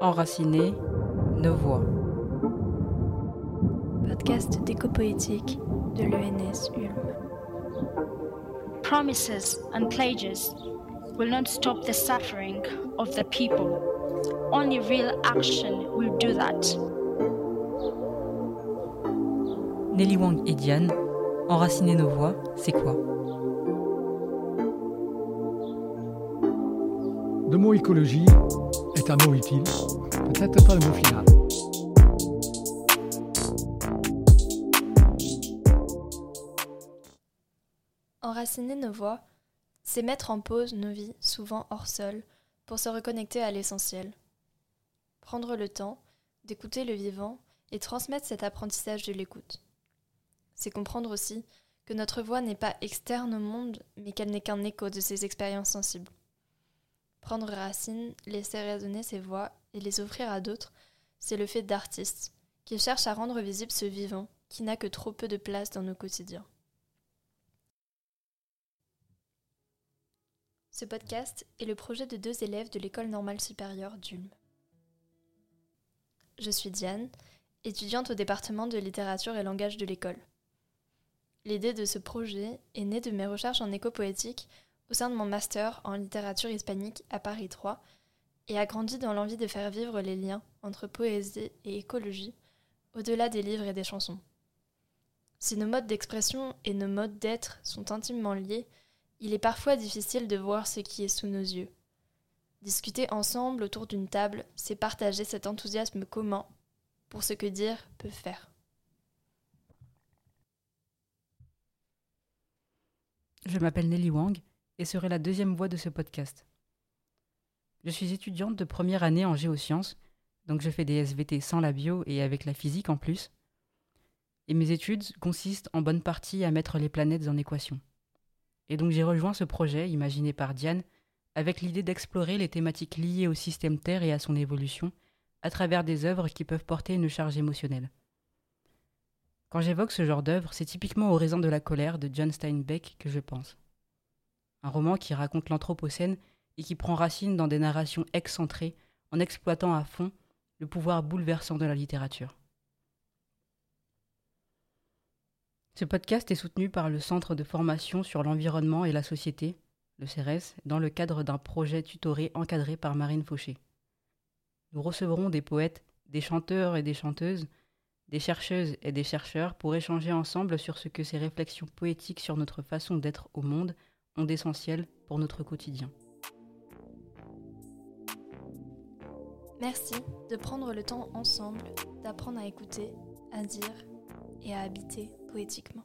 enraciner nos voix. Podcast d'éco-poétique de l'ENS Ulm. Promises and pledges will not stop the suffering of the people. Only real action will do that. Nelly Wang et Diane, enraciner nos voix, c'est quoi? Le mot écologie est un mot utile, peut-être pas le mot final. Enraciner nos voix, c'est mettre en pause nos vies, souvent hors sol, pour se reconnecter à l'essentiel. Prendre le temps d'écouter le vivant et transmettre cet apprentissage de l'écoute. C'est comprendre aussi que notre voix n'est pas externe au monde, mais qu'elle n'est qu'un écho de ses expériences sensibles. Prendre racine, laisser résonner ses voix et les offrir à d'autres, c'est le fait d'artistes qui cherchent à rendre visible ce vivant qui n'a que trop peu de place dans nos quotidiens. Ce podcast est le projet de deux élèves de l'école normale supérieure d'Ulm. Je suis Diane, étudiante au département de littérature et langage de l'école. L'idée de ce projet est née de mes recherches en éco-poétique au sein de mon master en littérature hispanique à Paris 3 et a grandi dans l'envie de faire vivre les liens entre poésie et écologie au-delà des livres et des chansons. Si nos modes d'expression et nos modes d'être sont intimement liés, il est parfois difficile de voir ce qui est sous nos yeux. Discuter ensemble autour d'une table, c'est partager cet enthousiasme commun pour ce que dire peut faire. Je m'appelle Nelly Wang et serai la deuxième voix de ce podcast. Je suis étudiante de première année en géosciences, donc je fais des SVT sans la bio et avec la physique en plus. Et mes études consistent en bonne partie à mettre les planètes en équation. Et donc j'ai rejoint ce projet, imaginé par Diane, avec l'idée d'explorer les thématiques liées au système Terre et à son évolution, à travers des œuvres qui peuvent porter une charge émotionnelle. Quand j'évoque ce genre d'œuvre, c'est typiquement au Raison de la colère de John Steinbeck que je pense. Un roman qui raconte l'Anthropocène et qui prend racine dans des narrations excentrées en exploitant à fond le pouvoir bouleversant de la littérature. Ce podcast est soutenu par le Centre de formation sur l'environnement et la société, le CERES, dans le cadre d'un projet tutoré encadré par Marine Fauché. Nous recevrons des poètes, des chanteurs et des chanteuses, des chercheuses et des chercheurs pour échanger ensemble sur ce que ces réflexions poétiques sur notre façon d'être au monde d'essentiel pour notre quotidien. Merci de prendre le temps ensemble d'apprendre à écouter, à dire et à habiter poétiquement.